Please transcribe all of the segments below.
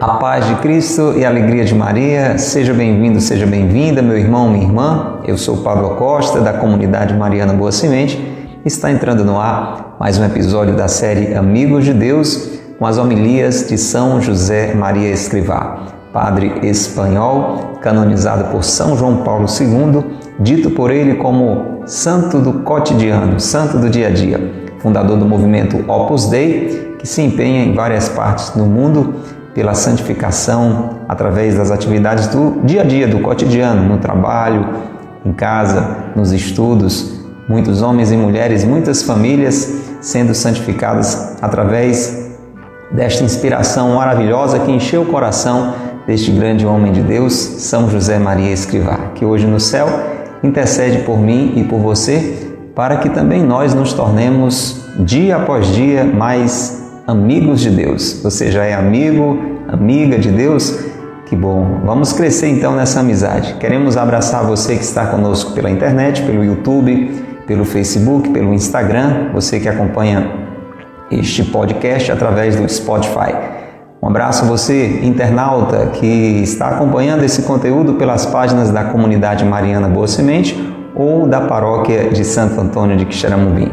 A paz de Cristo e a alegria de Maria, seja bem-vindo, seja bem-vinda, meu irmão, minha irmã. Eu sou Pablo Costa, da comunidade Mariana Boa Semente. Está entrando no ar mais um episódio da série Amigos de Deus, com as homilias de São José Maria Escrivá, padre espanhol, canonizado por São João Paulo II, dito por ele como santo do cotidiano, santo do dia a dia, fundador do movimento Opus Dei, que se empenha em várias partes do mundo pela santificação através das atividades do dia a dia, do cotidiano, no trabalho, em casa, nos estudos. Muitos homens e mulheres, muitas famílias sendo santificadas através desta inspiração maravilhosa que encheu o coração deste grande homem de Deus, São José Maria Escrivá, que hoje no céu intercede por mim e por você, para que também nós nos tornemos dia após dia mais amigos de Deus. Você já é amigo, amiga de Deus? Que bom! Vamos crescer então nessa amizade. Queremos abraçar você que está conosco pela internet, pelo YouTube, pelo Facebook, pelo Instagram, você que acompanha este podcast através do Spotify. Um abraço a você, internauta, que está acompanhando esse conteúdo pelas páginas da comunidade Mariana Boa Semente ou da paróquia de Santo Antônio de Quixeramobim.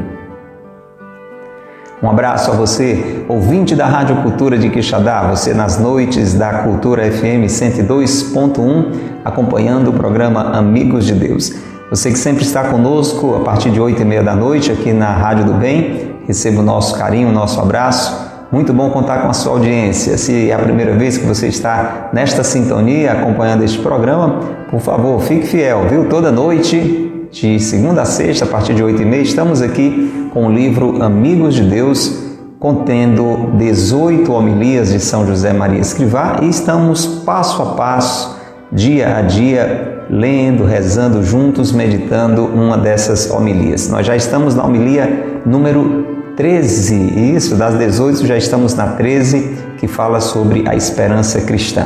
Um abraço a você, ouvinte da Rádio Cultura de Quixadá, você nas noites da Cultura FM 102.1, acompanhando o programa Amigos de Deus. Você que sempre está conosco a partir de 8 e meia da noite aqui na Rádio do Bem, receba o nosso carinho, o nosso abraço. Muito bom contar com a sua audiência. Se é a primeira vez que você está nesta sintonia acompanhando este programa, por favor, fique fiel, viu? Toda noite de segunda a sexta, a partir de oito e meia, estamos aqui com o livro Amigos de Deus, contendo 18 homilias de São José Maria Escrivá e estamos passo a passo, dia a dia, lendo, rezando juntos, meditando uma dessas homilias. Nós já estamos na homilia número 13, isso, das 18 já estamos na 13, que fala sobre a esperança cristã.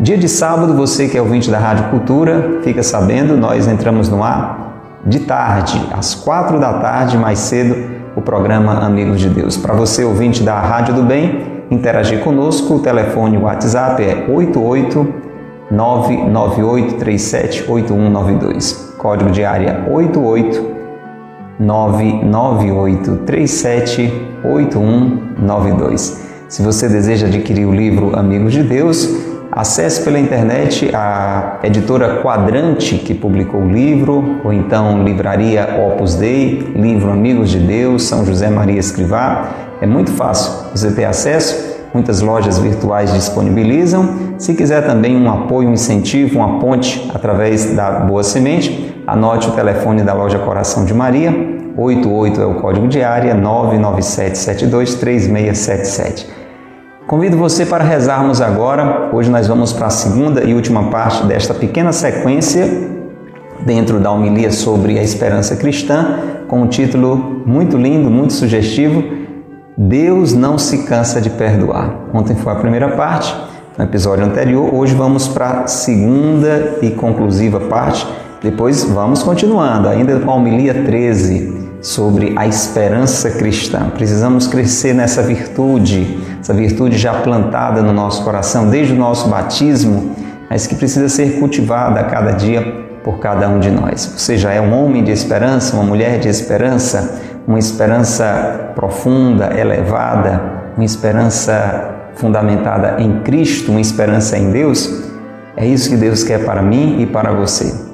Dia de sábado, você que é ouvinte da Rádio Cultura, fica sabendo, nós entramos no ar de tarde, às quatro da tarde, mais cedo, o programa Amigos de Deus. Para você, ouvinte da Rádio do Bem, interagir conosco, o telefone WhatsApp é 88 998378192. Código de área 88 998378192. Se você deseja adquirir o livro Amigos de Deus, Acesse pela internet a editora Quadrante, que publicou o livro, ou então Livraria Opus Dei, livro Amigos de Deus, São José Maria Escrivá. É muito fácil você ter acesso, muitas lojas virtuais disponibilizam. Se quiser também um apoio, um incentivo, uma ponte através da Boa Semente, anote o telefone da loja Coração de Maria, 88 é o código de área 997723677. Convido você para rezarmos agora. Hoje nós vamos para a segunda e última parte desta pequena sequência dentro da homilia sobre a esperança cristã, com um título muito lindo, muito sugestivo: Deus não se cansa de perdoar. Ontem foi a primeira parte, no episódio anterior. Hoje vamos para a segunda e conclusiva parte. Depois vamos continuando, ainda com a homilia 13 sobre a esperança cristã. Precisamos crescer nessa virtude, essa virtude já plantada no nosso coração desde o nosso batismo, mas que precisa ser cultivada a cada dia por cada um de nós. Você já é um homem de esperança, uma mulher de esperança, uma esperança profunda, elevada, uma esperança fundamentada em Cristo, uma esperança em Deus? É isso que Deus quer para mim e para você.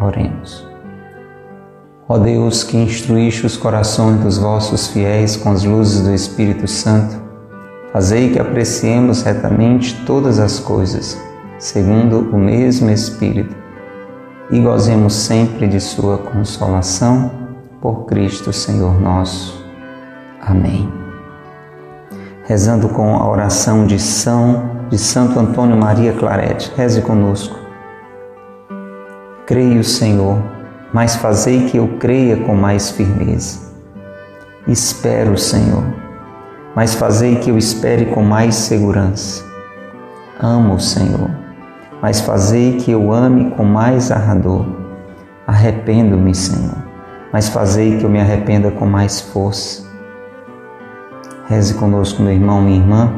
Oremos. Ó Deus, que instruíste os corações dos vossos fiéis com as luzes do Espírito Santo, fazei que apreciemos retamente todas as coisas, segundo o mesmo Espírito, e gozemos sempre de Sua consolação. Por Cristo, Senhor nosso. Amém. Rezando com a oração de São de Santo Antônio Maria Clarete, reze conosco. Creio, Senhor, mas fazei que eu creia com mais firmeza. Espero, Senhor, mas fazei que eu espere com mais segurança. Amo, Senhor mas fazei que eu ame com mais ardor. Arrependo-me, Senhor, mas fazei que eu me arrependa com mais força. Reze conosco, meu irmão, minha irmã.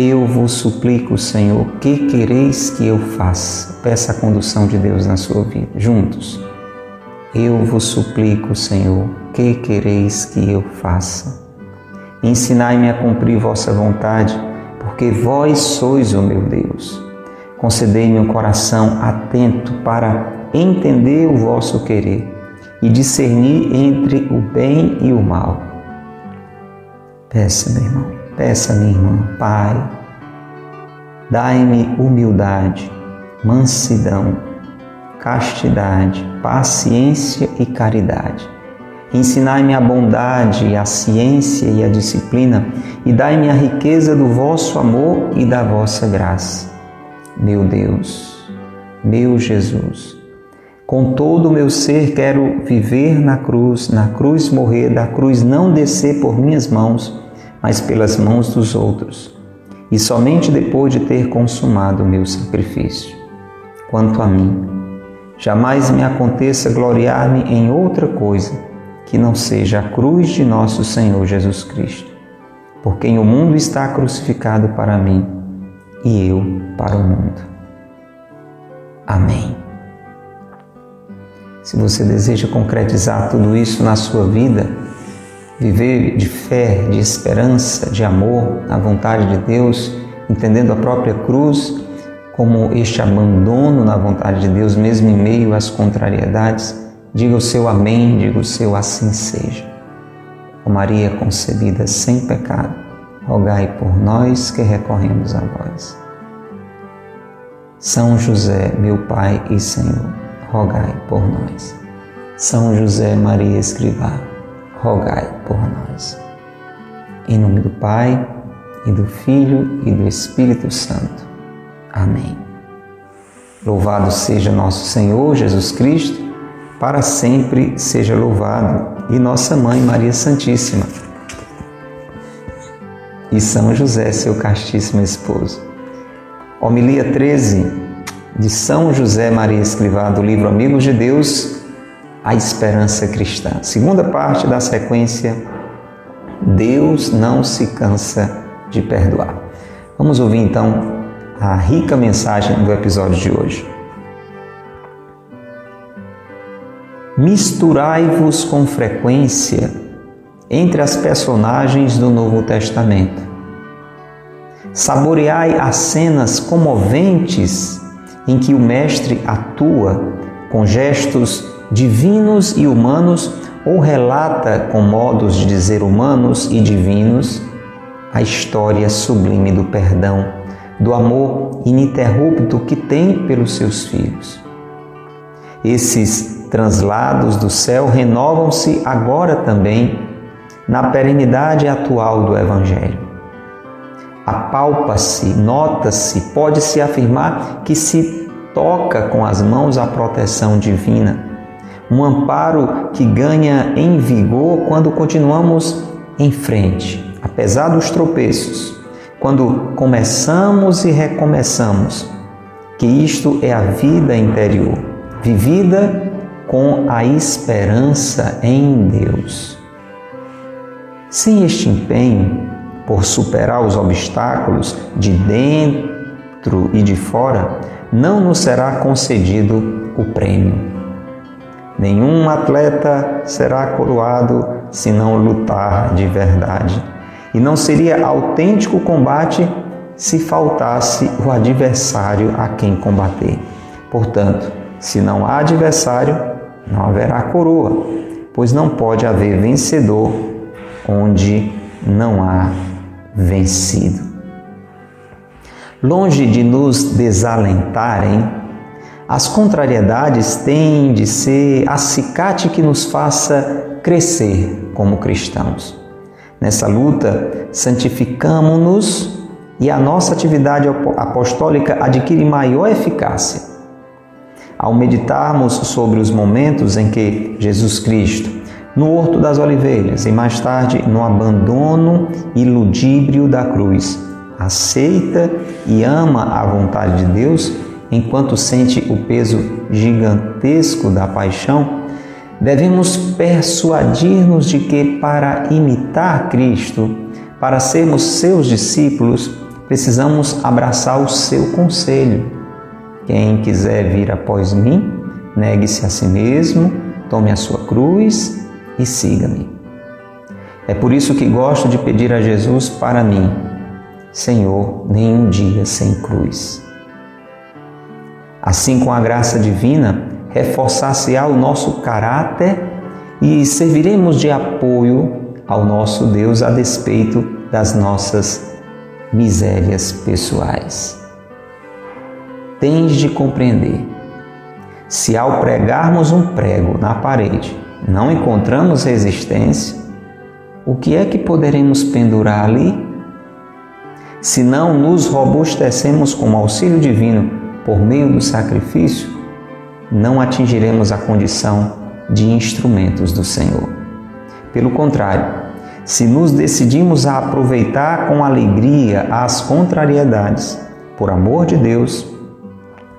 Eu vos suplico, Senhor, que quereis que eu faça? Peça a condução de Deus na sua vida, juntos. Eu vos suplico, Senhor, que quereis que eu faça? Ensinai-me a cumprir vossa vontade, porque vós sois o meu Deus. Concedei-me um coração atento para entender o vosso querer e discernir entre o bem e o mal. Peça, meu irmão, peça, minha irmã, Pai, dai-me humildade, mansidão, castidade, paciência e caridade. Ensinai-me a bondade, a ciência e a disciplina, e dai-me a riqueza do vosso amor e da vossa graça meu Deus, meu Jesus. Com todo o meu ser quero viver na cruz, na cruz morrer, da cruz não descer por minhas mãos, mas pelas mãos dos outros, e somente depois de ter consumado o meu sacrifício. Quanto a mim, jamais me aconteça gloriar-me em outra coisa que não seja a cruz de nosso Senhor Jesus Cristo, por quem o mundo está crucificado para mim e eu para o mundo. Amém. Se você deseja concretizar tudo isso na sua vida, viver de fé, de esperança, de amor na vontade de Deus, entendendo a própria cruz como este abandono na vontade de Deus, mesmo em meio às contrariedades, diga o seu amém, diga o seu assim seja. Ó Maria concebida sem pecado, rogai por nós que recorremos a vós. São José, meu Pai e Senhor, rogai por nós. São José Maria Escrivá, rogai por nós. Em nome do Pai, e do Filho e do Espírito Santo. Amém. Louvado seja nosso Senhor Jesus Cristo, para sempre seja louvado, e nossa Mãe Maria Santíssima e São José, seu castíssimo esposo. Homilia 13 de São José Maria Escrivá, do livro Amigos de Deus, a esperança cristã. Segunda parte da sequência, Deus não se cansa de perdoar. Vamos ouvir então a rica mensagem do episódio de hoje. Misturai-vos com frequência entre as personagens do Novo Testamento. Saboreai as cenas comoventes em que o Mestre atua com gestos divinos e humanos ou relata com modos de dizer humanos e divinos a história sublime do perdão, do amor ininterrupto que tem pelos seus filhos. Esses translados do céu renovam-se agora também na perenidade atual do Evangelho. Apalpa-se, nota-se, pode-se afirmar que se toca com as mãos a proteção divina, um amparo que ganha em vigor quando continuamos em frente, apesar dos tropeços, quando começamos e recomeçamos, que isto é a vida interior, vivida com a esperança em Deus. Sem este empenho por superar os obstáculos de dentro e de fora, não nos será concedido o prêmio. Nenhum atleta será coroado se não lutar de verdade. E não seria autêntico combate se faltasse o adversário a quem combater. Portanto, se não há adversário, não haverá coroa, pois não pode haver vencedor onde não há vencido. Longe de nos desalentarem, as contrariedades têm de ser acicate que nos faça crescer como cristãos. Nessa luta, santificamos-nos e a nossa atividade apostólica adquire maior eficácia. Ao meditarmos sobre os momentos em que Jesus Cristo, no Horto das Oliveiras e mais tarde no abandono e ludíbrio da cruz, aceita e ama a vontade de Deus, enquanto sente o peso gigantesco da paixão, devemos persuadir-nos de que para imitar Cristo, para sermos seus discípulos, precisamos abraçar o seu conselho. Quem quiser vir após mim, negue-se a si mesmo, tome a sua cruz e siga-me. É por isso que gosto de pedir a Jesus para mim, Senhor, nenhum dia sem cruz. Assim, com a graça divina, reforçar-se-á o nosso caráter e serviremos de apoio ao nosso Deus a despeito das nossas misérias pessoais. Tens de compreender. Se ao pregarmos um prego na parede não encontramos resistência, o que é que poderemos pendurar ali? Se não nos robustecemos com o auxílio divino por meio do sacrifício, não atingiremos a condição de instrumentos do Senhor. Pelo contrário, se nos decidimos a aproveitar com alegria as contrariedades, por amor de Deus,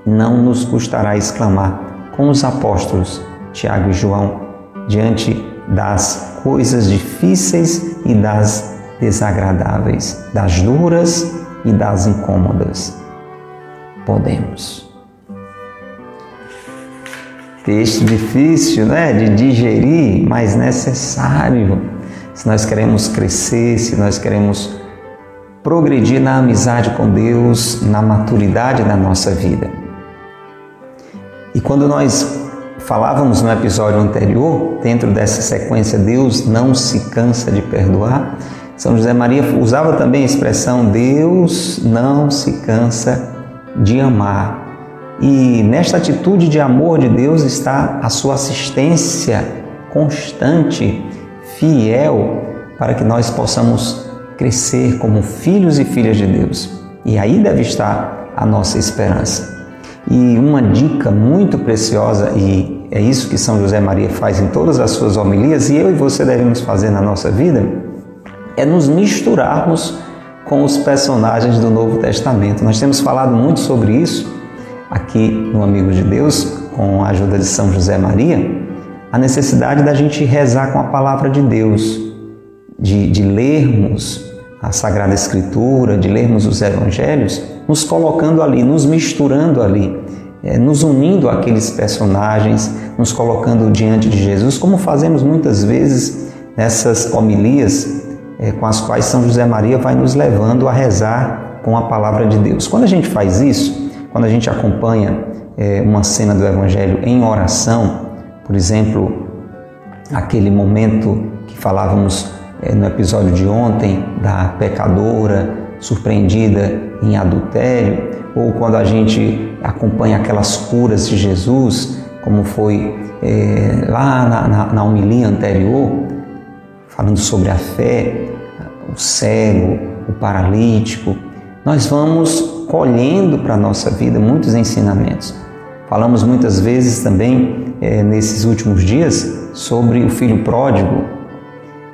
não nos custará exclamar com os apóstolos Tiago e João diante das coisas difíceis e das desagradáveis, das duras e das incômodas. Podemos. Texto difícil, né, de digerir, mas necessário. Se nós queremos crescer, se nós queremos progredir na amizade com Deus, na maturidade da nossa vida. E quando nós falávamos no episódio anterior, dentro dessa sequência, Deus não se cansa de perdoar, São José Maria usava também a expressão Deus não se cansa de amar. E nesta atitude de amor de Deus está a sua assistência constante, fiel, para que nós possamos crescer como filhos e filhas de Deus. E aí deve estar a nossa esperança. E uma dica muito preciosa, e é isso que São José Maria faz em todas as suas homilias, e eu e você devemos fazer na nossa vida, é nos misturarmos com os personagens do Novo Testamento. Nós temos falado muito sobre isso aqui no Amigo de Deus, com a ajuda de São José Maria, a necessidade da gente rezar com a palavra de Deus, de, de lermos a Sagrada Escritura, de lermos os Evangelhos, nos colocando ali, nos misturando ali, é, nos unindo àqueles personagens, nos colocando diante de Jesus, como fazemos muitas vezes nessas homilias é, com as quais São José Maria vai nos levando a rezar com a palavra de Deus. Quando a gente faz isso, quando a gente acompanha é, uma cena do Evangelho em oração, por exemplo, aquele momento que falávamos é, no episódio de ontem da pecadora surpreendida em adultério, ou quando a gente acompanha aquelas curas de Jesus, como foi é, lá na, na, na homilia anterior, falando sobre a fé, o cego, o paralítico, nós vamos colhendo para a nossa vida muitos ensinamentos. Falamos muitas vezes também é, nesses últimos dias sobre o filho pródigo,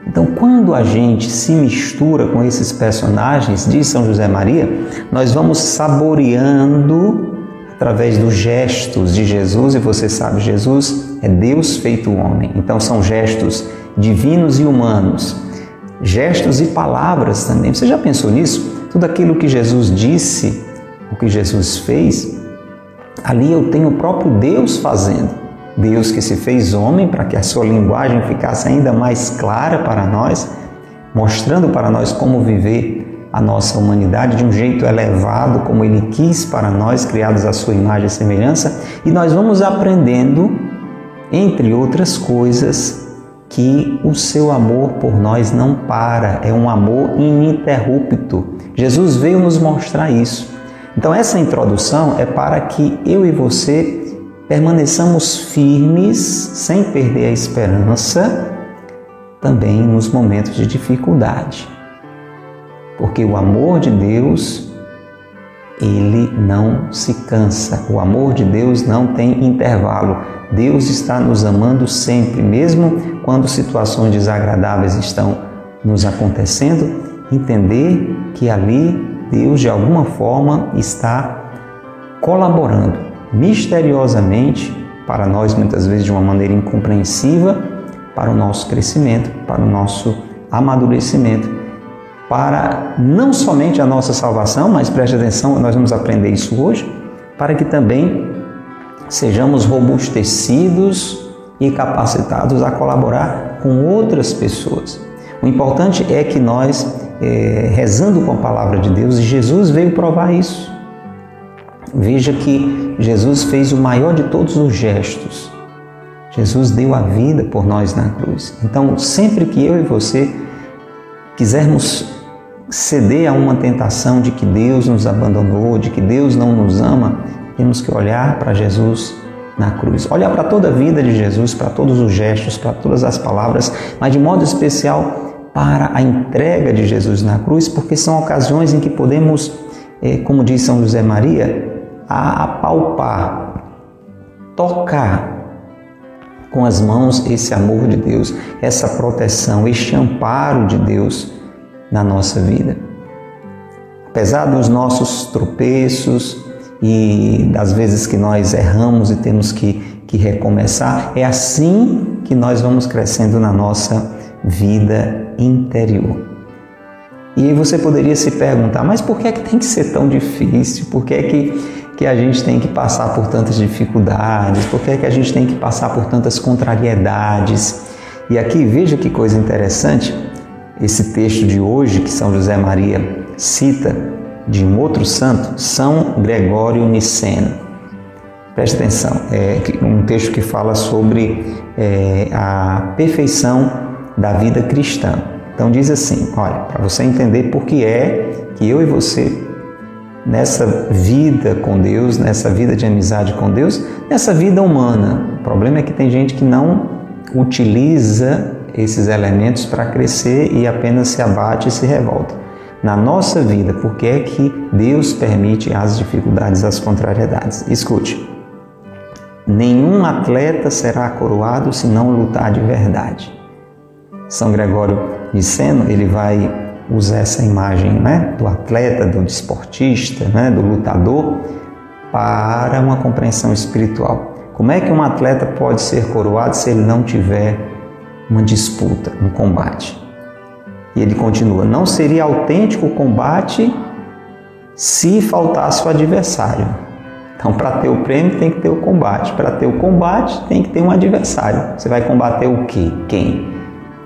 então, quando a gente se mistura com esses personagens de São José Maria, nós vamos saboreando através dos gestos de Jesus, e você sabe, Jesus é Deus feito homem. Então, são gestos divinos e humanos, gestos e palavras também. Você já pensou nisso? Tudo aquilo que Jesus disse, o que Jesus fez, ali eu tenho o próprio Deus fazendo. Deus que se fez homem para que a sua linguagem ficasse ainda mais clara para nós, mostrando para nós como viver a nossa humanidade de um jeito elevado, como Ele quis para nós, criados à sua imagem e semelhança, e nós vamos aprendendo, entre outras coisas, que o seu amor por nós não para, é um amor ininterrupto. Jesus veio nos mostrar isso. Então, essa introdução é para que eu e você permaneçamos firmes, sem perder a esperança, também nos momentos de dificuldade. Porque o amor de Deus, ele não se cansa. O amor de Deus não tem intervalo. Deus está nos amando sempre, mesmo quando situações desagradáveis estão nos acontecendo, entender que ali Deus de alguma forma está colaborando misteriosamente para nós muitas vezes de uma maneira incompreensiva para o nosso crescimento, para o nosso amadurecimento, para não somente a nossa salvação, mas preste atenção, nós vamos aprender isso hoje, para que também sejamos robustecidos e capacitados a colaborar com outras pessoas. O importante é que nós, é, rezando com a palavra de Deus, e Jesus veio provar isso. Veja que Jesus fez o maior de todos os gestos Jesus deu a vida por nós na cruz. Então, sempre que eu e você quisermos ceder a uma tentação de que Deus nos abandonou, de que Deus não nos ama, temos que olhar para Jesus na cruz. Olhar para toda a vida de Jesus, para todos os gestos, para todas as palavras, mas de modo especial para a entrega de Jesus na cruz, porque são ocasiões em que podemos, eh, como diz São José Maria, apalpar, tocar com as mãos esse amor de Deus, essa proteção, este amparo de Deus na nossa vida. Apesar dos nossos tropeços e das vezes que nós erramos e temos que, que recomeçar, é assim que nós vamos crescendo na nossa vida interior. E aí você poderia se perguntar, mas por que é que tem que ser tão difícil? Por que é que que a gente tem que passar por tantas dificuldades, por que, é que a gente tem que passar por tantas contrariedades. E aqui veja que coisa interessante, esse texto de hoje que São José Maria cita de um outro santo, São Gregório Niceno. Preste atenção, é um texto que fala sobre é, a perfeição da vida cristã. Então diz assim, olha, para você entender por que é que eu e você nessa vida com Deus, nessa vida de amizade com Deus, nessa vida humana. O problema é que tem gente que não utiliza esses elementos para crescer e apenas se abate e se revolta. Na nossa vida, por que é que Deus permite as dificuldades, as contrariedades? Escute. Nenhum atleta será coroado se não lutar de verdade. São Gregório de Seno, ele vai usa essa imagem né, do atleta, do desportista, né, do lutador, para uma compreensão espiritual. Como é que um atleta pode ser coroado se ele não tiver uma disputa, um combate? E ele continua: não seria autêntico o combate se faltasse o adversário. Então, para ter o prêmio, tem que ter o combate. Para ter o combate, tem que ter um adversário. Você vai combater o quê? Quem?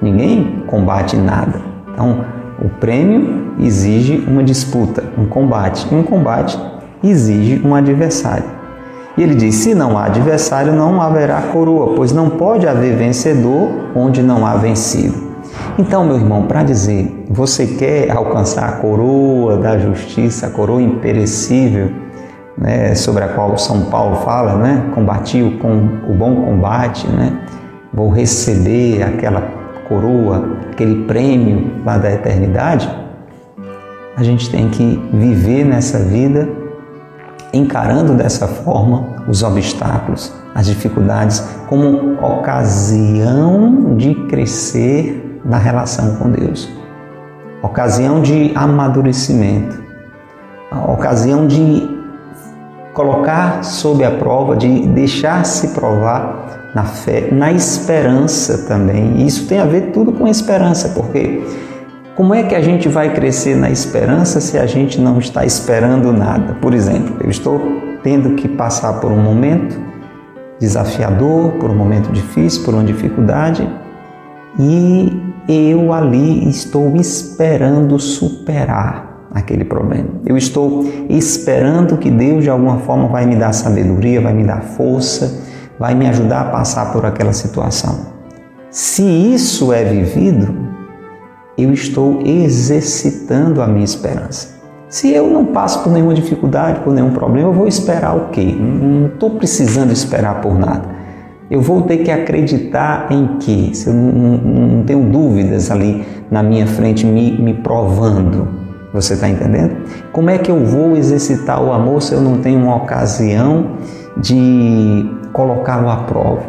Ninguém combate nada. Então, o prêmio exige uma disputa, um combate. E um combate exige um adversário. E ele diz: se não há adversário, não haverá coroa, pois não pode haver vencedor onde não há vencido. Então, meu irmão, para dizer, você quer alcançar a coroa da justiça, a coroa imperecível, né, sobre a qual São Paulo fala, né, combati o, com, o bom combate, né, vou receber aquela coroa, aquele prêmio lá da eternidade, a gente tem que viver nessa vida encarando dessa forma os obstáculos, as dificuldades, como ocasião de crescer na relação com Deus, ocasião de amadurecimento, ocasião de colocar sob a prova, de deixar-se provar na fé, na esperança também. E isso tem a ver tudo com esperança, porque como é que a gente vai crescer na esperança se a gente não está esperando nada? Por exemplo, eu estou tendo que passar por um momento desafiador, por um momento difícil, por uma dificuldade, e eu ali estou esperando superar aquele problema. Eu estou esperando que Deus de alguma forma vai me dar sabedoria, vai me dar força, vai me ajudar a passar por aquela situação. Se isso é vivido, eu estou exercitando a minha esperança. Se eu não passo por nenhuma dificuldade, por nenhum problema, eu vou esperar o quê? Não estou precisando esperar por nada. Eu vou ter que acreditar em que? Se eu não, não, não tenho dúvidas ali na minha frente me, me provando. Você está entendendo? Como é que eu vou exercitar o amor se eu não tenho uma ocasião de colocá-lo à prova?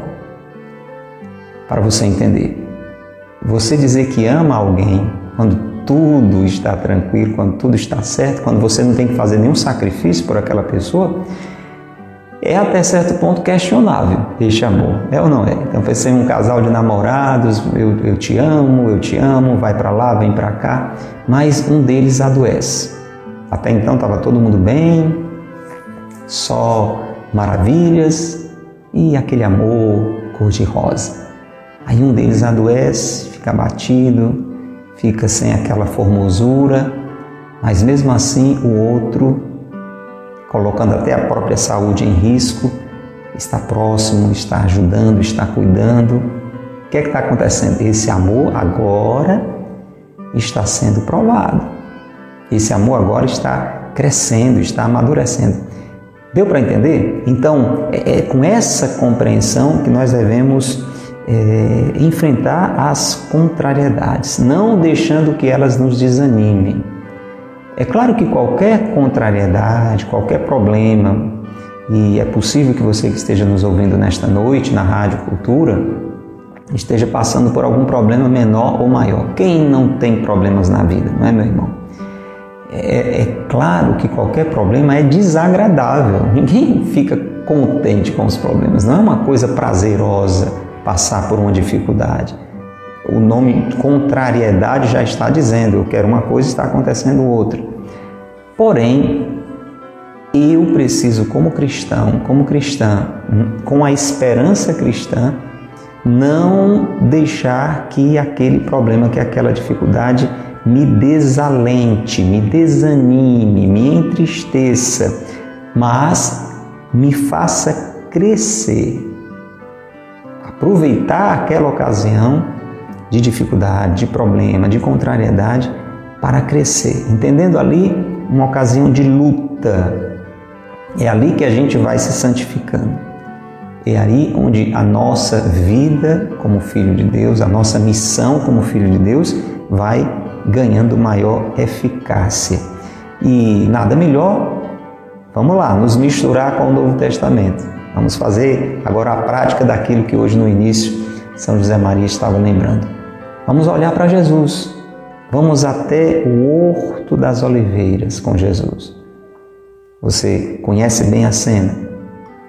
Para você entender. Você dizer que ama alguém quando tudo está tranquilo, quando tudo está certo, quando você não tem que fazer nenhum sacrifício por aquela pessoa, é até certo ponto questionável este amor, é ou não é? Então, pensei um casal de namorados, eu, eu te amo, eu te amo, vai para lá, vem para cá, mas um deles adoece. Até então estava todo mundo bem, só maravilhas e aquele amor cor-de-rosa. Aí um deles adoece, fica abatido, fica sem aquela formosura, mas mesmo assim o outro, colocando até a própria saúde em risco, está próximo, está ajudando, está cuidando. O que é que está acontecendo? Esse amor agora está sendo provado. Esse amor agora está crescendo, está amadurecendo. Deu para entender? Então, é, é com essa compreensão que nós devemos é, enfrentar as contrariedades, não deixando que elas nos desanimem. É claro que qualquer contrariedade, qualquer problema, e é possível que você que esteja nos ouvindo nesta noite na Rádio Cultura esteja passando por algum problema menor ou maior. Quem não tem problemas na vida, não é, meu irmão? É, é, claro que qualquer problema é desagradável. Ninguém fica contente com os problemas. Não é uma coisa prazerosa passar por uma dificuldade. O nome contrariedade já está dizendo, eu quero uma coisa está acontecendo outra. Porém, eu preciso, como cristão, como cristã, com a esperança cristã, não deixar que aquele problema, que aquela dificuldade me desalente, me desanime, me entristeça, mas me faça crescer. Aproveitar aquela ocasião de dificuldade, de problema, de contrariedade para crescer, entendendo ali uma ocasião de luta. É ali que a gente vai se santificando. É aí onde a nossa vida como filho de Deus, a nossa missão como filho de Deus vai ganhando maior eficácia. E nada melhor, vamos lá, nos misturar com o Novo Testamento Vamos fazer agora a prática daquilo que hoje no início São José Maria estava lembrando. Vamos olhar para Jesus. Vamos até o Horto das Oliveiras com Jesus. Você conhece bem a cena.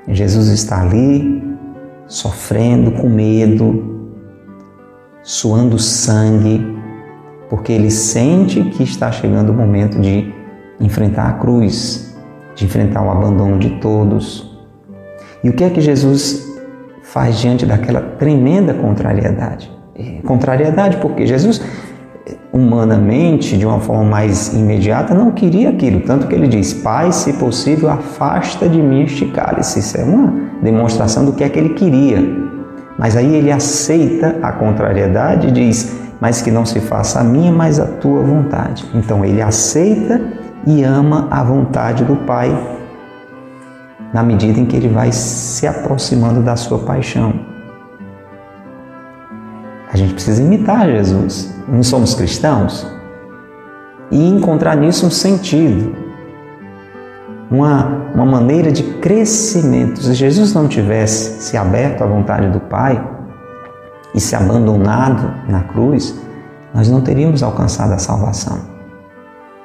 Jesus está ali, sofrendo com medo, suando sangue, porque ele sente que está chegando o momento de enfrentar a cruz, de enfrentar o abandono de todos, e o que é que Jesus faz diante daquela tremenda contrariedade? É, contrariedade porque Jesus, humanamente, de uma forma mais imediata, não queria aquilo. Tanto que ele diz: Pai, se possível, afasta de mim este cálice. Isso é uma demonstração do que é que ele queria. Mas aí ele aceita a contrariedade e diz: Mas que não se faça a minha, mas a tua vontade. Então ele aceita e ama a vontade do Pai na medida em que ele vai se aproximando da sua paixão. A gente precisa imitar Jesus. Não somos cristãos? E encontrar nisso um sentido, uma, uma maneira de crescimento. Se Jesus não tivesse se aberto à vontade do Pai e se abandonado na cruz, nós não teríamos alcançado a salvação.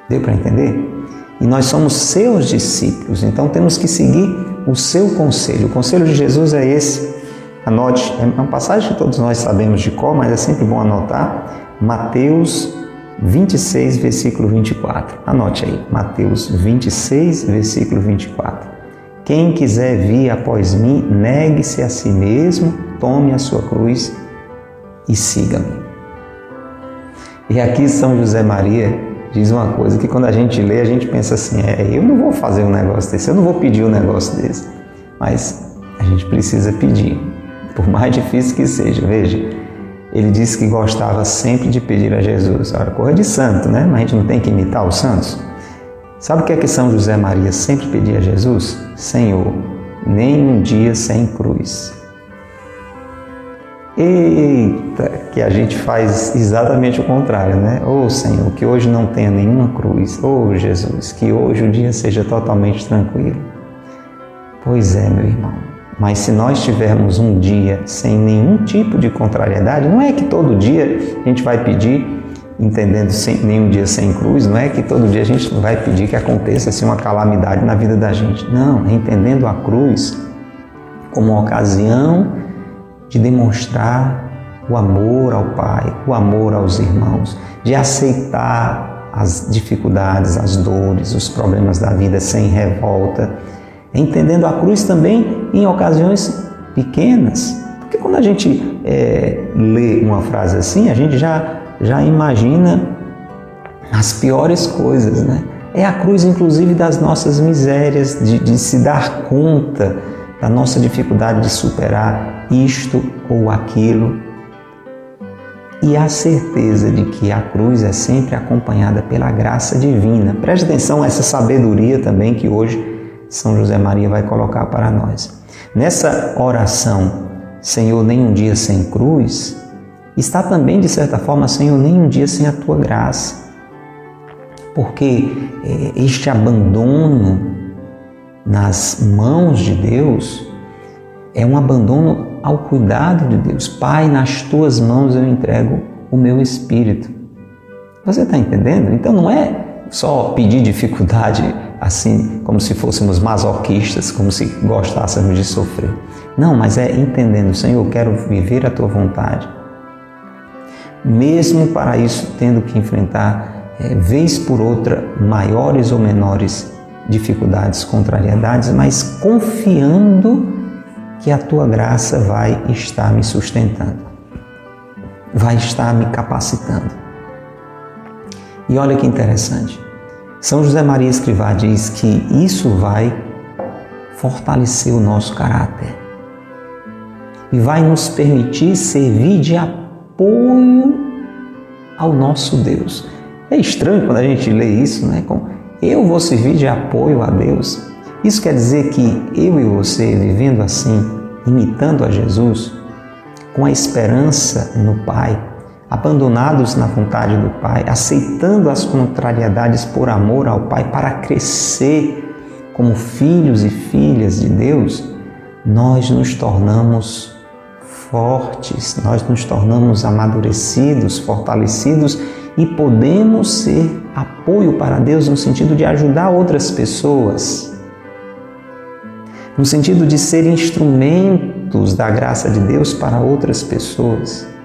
Deu para entender? e nós somos seus discípulos, então temos que seguir o seu conselho. O conselho de Jesus é esse. Anote, é uma passagem que todos nós sabemos de cor, mas é sempre bom anotar. Mateus 26, versículo 24. Anote aí, Mateus 26, versículo 24. Quem quiser vir após mim, negue-se a si mesmo, tome a sua cruz e siga-me. E aqui São José Maria diz uma coisa que quando a gente lê, a gente pensa assim: é, eu não vou fazer um negócio desse, eu não vou pedir um negócio desse. Mas a gente precisa pedir, por mais difícil que seja. Veja, ele disse que gostava sempre de pedir a Jesus. Ora, corra de santo, né? Mas a gente não tem que imitar os santos. Sabe o que é que São José Maria sempre pedia a Jesus? Senhor, nem um dia sem cruz. Eita, que a gente faz exatamente o contrário, né? Oh Senhor, que hoje não tenha nenhuma cruz. Oh Jesus, que hoje o dia seja totalmente tranquilo. Pois é, meu irmão. Mas se nós tivermos um dia sem nenhum tipo de contrariedade, não é que todo dia a gente vai pedir, entendendo sem, nenhum dia sem cruz, não é que todo dia a gente vai pedir que aconteça assim, uma calamidade na vida da gente. Não, entendendo a cruz como uma ocasião de demonstrar o amor ao Pai, o amor aos irmãos, de aceitar as dificuldades, as dores, os problemas da vida sem revolta, entendendo a cruz também em ocasiões pequenas. Porque quando a gente é, lê uma frase assim, a gente já, já imagina as piores coisas, né? É a cruz, inclusive, das nossas misérias, de, de se dar conta da nossa dificuldade de superar isto ou aquilo. E a certeza de que a cruz é sempre acompanhada pela graça divina. Preste atenção a essa sabedoria também que hoje São José Maria vai colocar para nós. Nessa oração, Senhor, nem um dia sem cruz, está também, de certa forma, Senhor, nem um dia sem a tua graça. Porque eh, este abandono nas mãos de Deus é um abandono ao cuidado de Deus. Pai, nas tuas mãos eu entrego o meu espírito. Você está entendendo? Então não é só pedir dificuldade assim, como se fôssemos masoquistas, como se gostássemos de sofrer. Não, mas é entendendo, Senhor, eu quero viver a tua vontade. Mesmo para isso, tendo que enfrentar, é, vez por outra, maiores ou menores dificuldades, contrariedades, mas confiando que a tua graça vai estar me sustentando, vai estar me capacitando. E olha que interessante. São José Maria Escrivá diz que isso vai fortalecer o nosso caráter e vai nos permitir servir de apoio ao nosso Deus. É estranho quando a gente lê isso, né? Com eu vou servir de apoio a Deus. Isso quer dizer que eu e você, vivendo assim, imitando a Jesus, com a esperança no Pai, abandonados na vontade do Pai, aceitando as contrariedades por amor ao Pai para crescer como filhos e filhas de Deus, nós nos tornamos fortes, nós nos tornamos amadurecidos, fortalecidos e podemos ser apoio para Deus no sentido de ajudar outras pessoas, no sentido de ser instrumentos da graça de Deus para outras pessoas.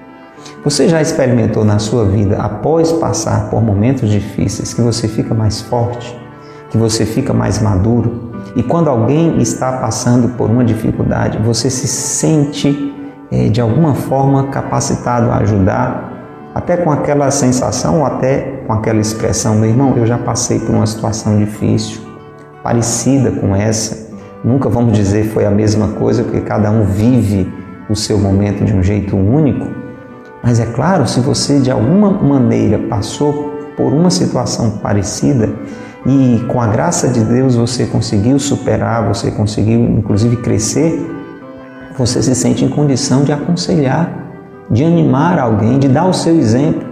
Você já experimentou na sua vida, após passar por momentos difíceis, que você fica mais forte, que você fica mais maduro? E quando alguém está passando por uma dificuldade, você se sente é, de alguma forma capacitado a ajudar até com aquela sensação ou até com aquela expressão, meu irmão, eu já passei por uma situação difícil, parecida com essa. Nunca vamos dizer foi a mesma coisa, porque cada um vive o seu momento de um jeito único. Mas é claro, se você de alguma maneira passou por uma situação parecida e com a graça de Deus você conseguiu superar, você conseguiu inclusive crescer, você se sente em condição de aconselhar de animar alguém, de dar o seu exemplo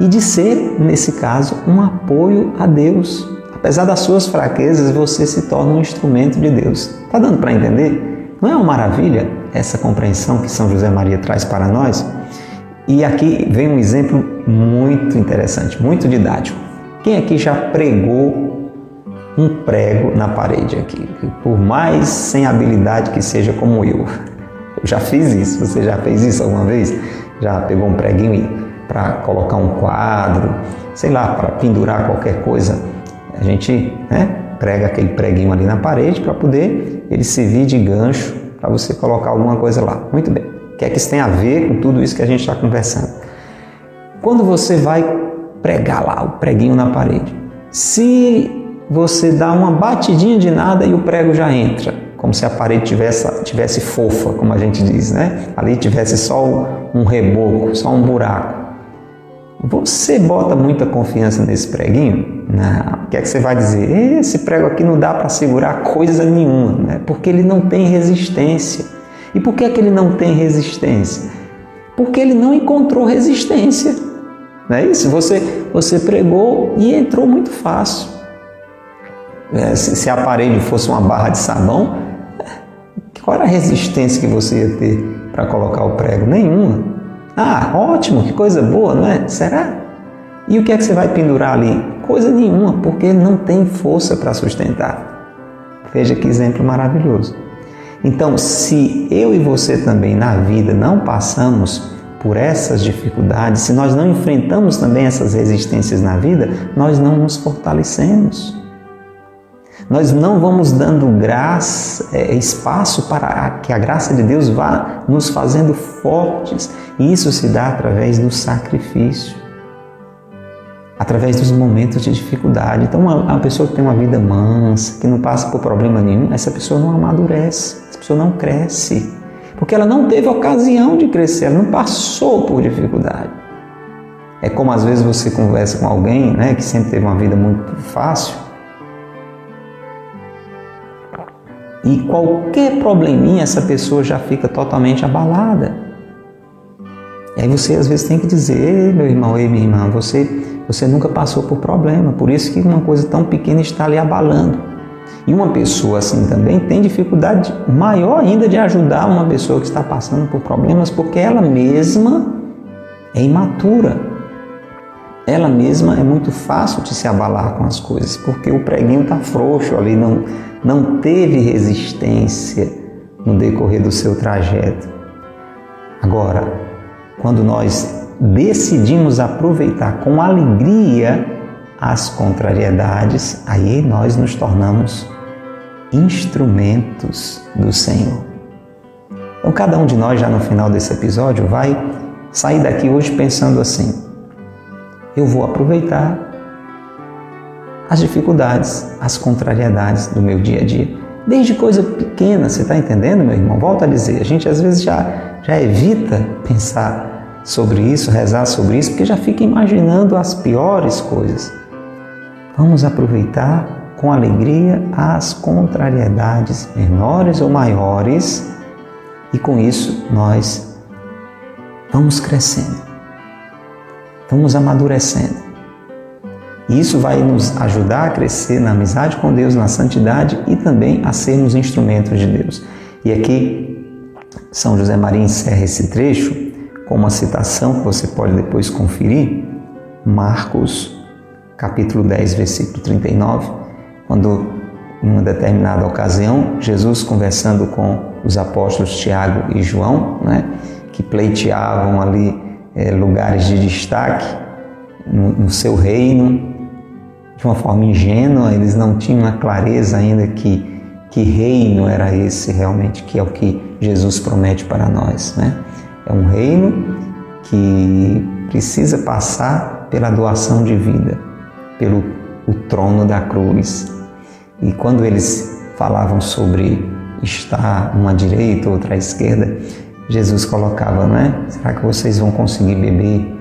e de ser, nesse caso, um apoio a Deus. Apesar das suas fraquezas, você se torna um instrumento de Deus. Está dando para entender? Não é uma maravilha essa compreensão que São José Maria traz para nós? E aqui vem um exemplo muito interessante, muito didático. Quem aqui já pregou um prego na parede aqui? Por mais sem habilidade que seja como eu. Eu já fiz isso. Você já fez isso alguma vez? Já pegou um preguinho para colocar um quadro, sei lá, para pendurar qualquer coisa? A gente né, prega aquele preguinho ali na parede para poder ele servir de gancho para você colocar alguma coisa lá. Muito bem. Que é que isso tem a ver com tudo isso que a gente está conversando? Quando você vai pregar lá o preguinho na parede, se você dá uma batidinha de nada e o prego já entra, como se a parede tivesse, tivesse fofa, como a gente diz, né? Ali tivesse só um reboco, só um buraco. Você bota muita confiança nesse preguinho? Não. O que é que você vai dizer? Esse prego aqui não dá para segurar coisa nenhuma, né? porque ele não tem resistência. E por que, é que ele não tem resistência? Porque ele não encontrou resistência. Não é isso? Você, você pregou e entrou muito fácil. É, se, se aparelho fosse uma barra de sabão, qual era a resistência que você ia ter para colocar o prego? Nenhuma. Ah, ótimo, que coisa boa, não é? Será? E o que é que você vai pendurar ali? Coisa nenhuma, porque não tem força para sustentar. Veja que exemplo maravilhoso. Então, se eu e você também na vida não passamos por essas dificuldades, se nós não enfrentamos também essas resistências na vida, nós não nos fortalecemos. Nós não vamos dando graça, é, espaço para que a graça de Deus vá nos fazendo fortes. E isso se dá através do sacrifício através dos momentos de dificuldade. Então, uma, pessoa que tem uma vida mansa, que não passa por problema nenhum, essa pessoa não amadurece, pessoa não cresce, porque ela não teve ocasião de crescer, ela não passou por dificuldade. É como às vezes você conversa com alguém né, que sempre teve uma vida muito fácil e qualquer probleminha essa pessoa já fica totalmente abalada. E aí você às vezes tem que dizer, meu irmão, ei minha irmã, você você nunca passou por problema, por isso que uma coisa tão pequena está lhe abalando. E uma pessoa assim também tem dificuldade maior ainda de ajudar uma pessoa que está passando por problemas, porque ela mesma é imatura. Ela mesma é muito fácil de se abalar com as coisas, porque o preguinho está frouxo ali, não, não teve resistência no decorrer do seu trajeto. Agora, quando nós decidimos aproveitar com alegria as contrariedades, aí nós nos tornamos instrumentos do Senhor. Então, cada um de nós, já no final desse episódio, vai sair daqui hoje pensando assim: eu vou aproveitar as dificuldades, as contrariedades do meu dia a dia. Desde coisa pequena, você está entendendo, meu irmão? Volto a dizer, a gente às vezes já, já evita pensar sobre isso, rezar sobre isso, porque já fica imaginando as piores coisas. Vamos aproveitar com alegria as contrariedades menores ou maiores e com isso nós vamos crescendo, vamos amadurecendo. E isso vai nos ajudar a crescer na amizade com Deus, na santidade e também a sermos instrumentos de Deus. E aqui São José Maria encerra esse trecho com uma citação que você pode depois conferir, Marcos capítulo 10, versículo 39, quando em uma determinada ocasião, Jesus conversando com os apóstolos Tiago e João, né, que pleiteavam ali é, lugares de destaque no, no seu reino, de uma forma ingênua, eles não tinham a clareza ainda que, que reino era esse realmente, que é o que Jesus promete para nós. Né? É um reino que precisa passar pela doação de vida, pelo o trono da cruz. E quando eles falavam sobre estar uma à direita, outra à esquerda, Jesus colocava, não é? Será que vocês vão conseguir beber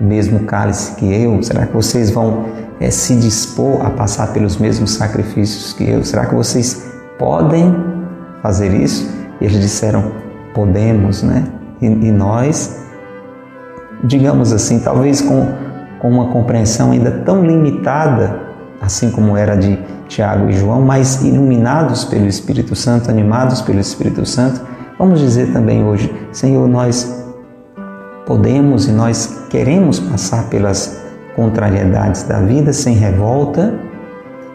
o mesmo cálice que eu? Será que vocês vão é, se dispor a passar pelos mesmos sacrifícios que eu? Será que vocês podem fazer isso? E eles disseram: podemos, né? E, e nós, digamos assim, talvez com, com uma compreensão ainda tão limitada, assim como era de Tiago e João, mas iluminados pelo Espírito Santo, animados pelo Espírito Santo, vamos dizer também hoje: Senhor, nós podemos e nós queremos passar pelas contrariedades da vida sem revolta,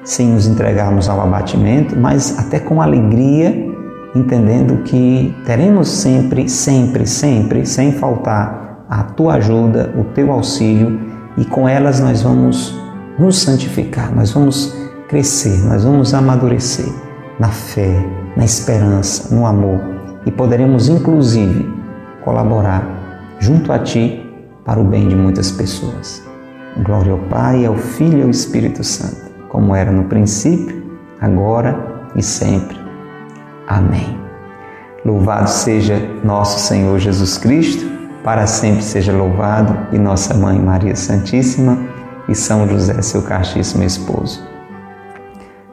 sem nos entregarmos ao abatimento, mas até com alegria entendendo que teremos sempre, sempre, sempre, sem faltar, a tua ajuda, o teu auxílio e com elas nós vamos nos santificar, nós vamos crescer, nós vamos amadurecer na fé, na esperança, no amor e poderemos inclusive colaborar junto a ti para o bem de muitas pessoas. Glória ao Pai, ao Filho e ao Espírito Santo, como era no princípio, agora e sempre. Amém. Louvado seja nosso Senhor Jesus Cristo, para sempre seja louvado, e nossa Mãe Maria Santíssima, e São José, seu castíssimo esposo.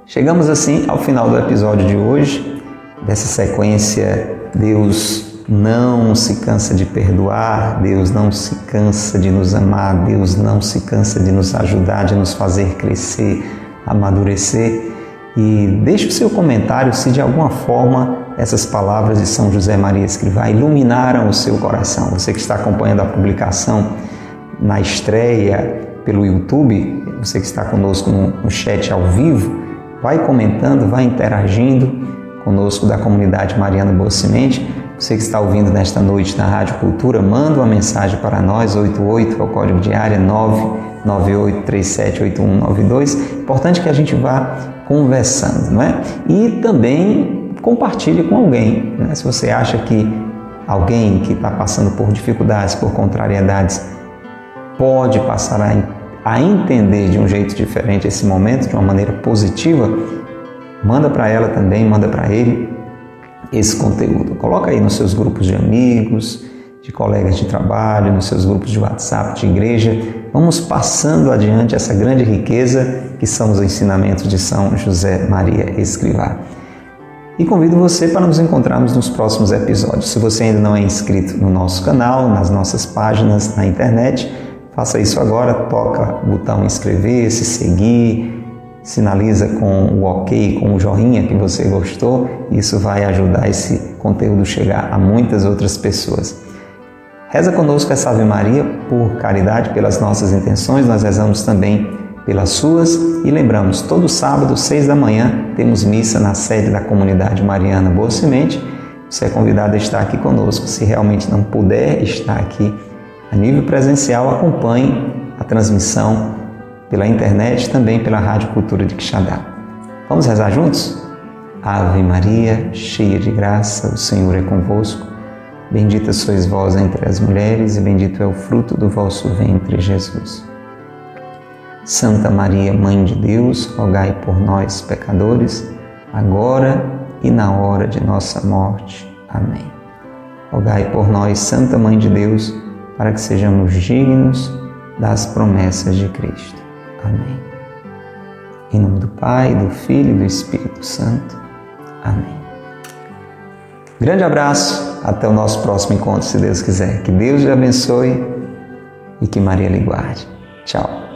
Chegamos assim ao final do episódio de hoje, dessa sequência Deus não se cansa de perdoar, Deus não se cansa de nos amar, Deus não se cansa de nos ajudar, de nos fazer crescer, amadurecer. E deixe o seu comentário se de alguma forma essas palavras de São José Maria Escrivá iluminaram o seu coração. Você que está acompanhando a publicação na estreia pelo YouTube, você que está conosco no, chat ao vivo, vai comentando, vai interagindo conosco da comunidade Mariana Boa Semente você que está ouvindo nesta noite na Rádio Cultura, manda uma mensagem para nós, 88 é o código de área 998378192. Importante que a gente vá conversando, não é? E também compartilhe com alguém. Né? Se você acha que alguém que está passando por dificuldades, por contrariedades, pode passar a, a entender de um jeito diferente esse momento, de uma maneira positiva, manda para ela também, manda para ele esse conteúdo. Coloca aí nos seus grupos de amigos, de colegas de trabalho, nos seus grupos de WhatsApp, de igreja. Vamos passando adiante essa grande riqueza que são os ensinamentos de São José Maria Escrivá. E convido você para nos encontrarmos nos próximos episódios. Se você ainda não é inscrito no nosso canal, nas nossas páginas na internet, faça isso agora, toca o botão inscrever-se, seguir, sinaliza com o ok, com o joinha que você gostou, isso vai ajudar esse conteúdo chegar a muitas outras pessoas. Reza conosco essa Ave Maria por caridade, pelas nossas intenções, nós rezamos também pelas suas e lembramos, todo sábado, seis da manhã, temos missa na sede da comunidade Mariana Boa Semente. Você é convidado a estar aqui conosco. Se realmente não puder estar aqui a nível presencial, acompanhe a transmissão pela internet, também pela Rádio Cultura de Quixadá. Vamos rezar juntos? Ave Maria, cheia de graça, o Senhor é convosco. Bendita sois vós entre as mulheres, e bendito é o fruto do vosso ventre, Jesus. Santa Maria, Mãe de Deus, rogai por nós, pecadores, agora e na hora de nossa morte. Amém. Rogai por nós, Santa Mãe de Deus, para que sejamos dignos das promessas de Cristo. Amém. Em nome do Pai, do Filho e do Espírito Santo. Amém. Grande abraço, até o nosso próximo encontro, se Deus quiser. Que Deus lhe abençoe e que Maria lhe guarde. Tchau.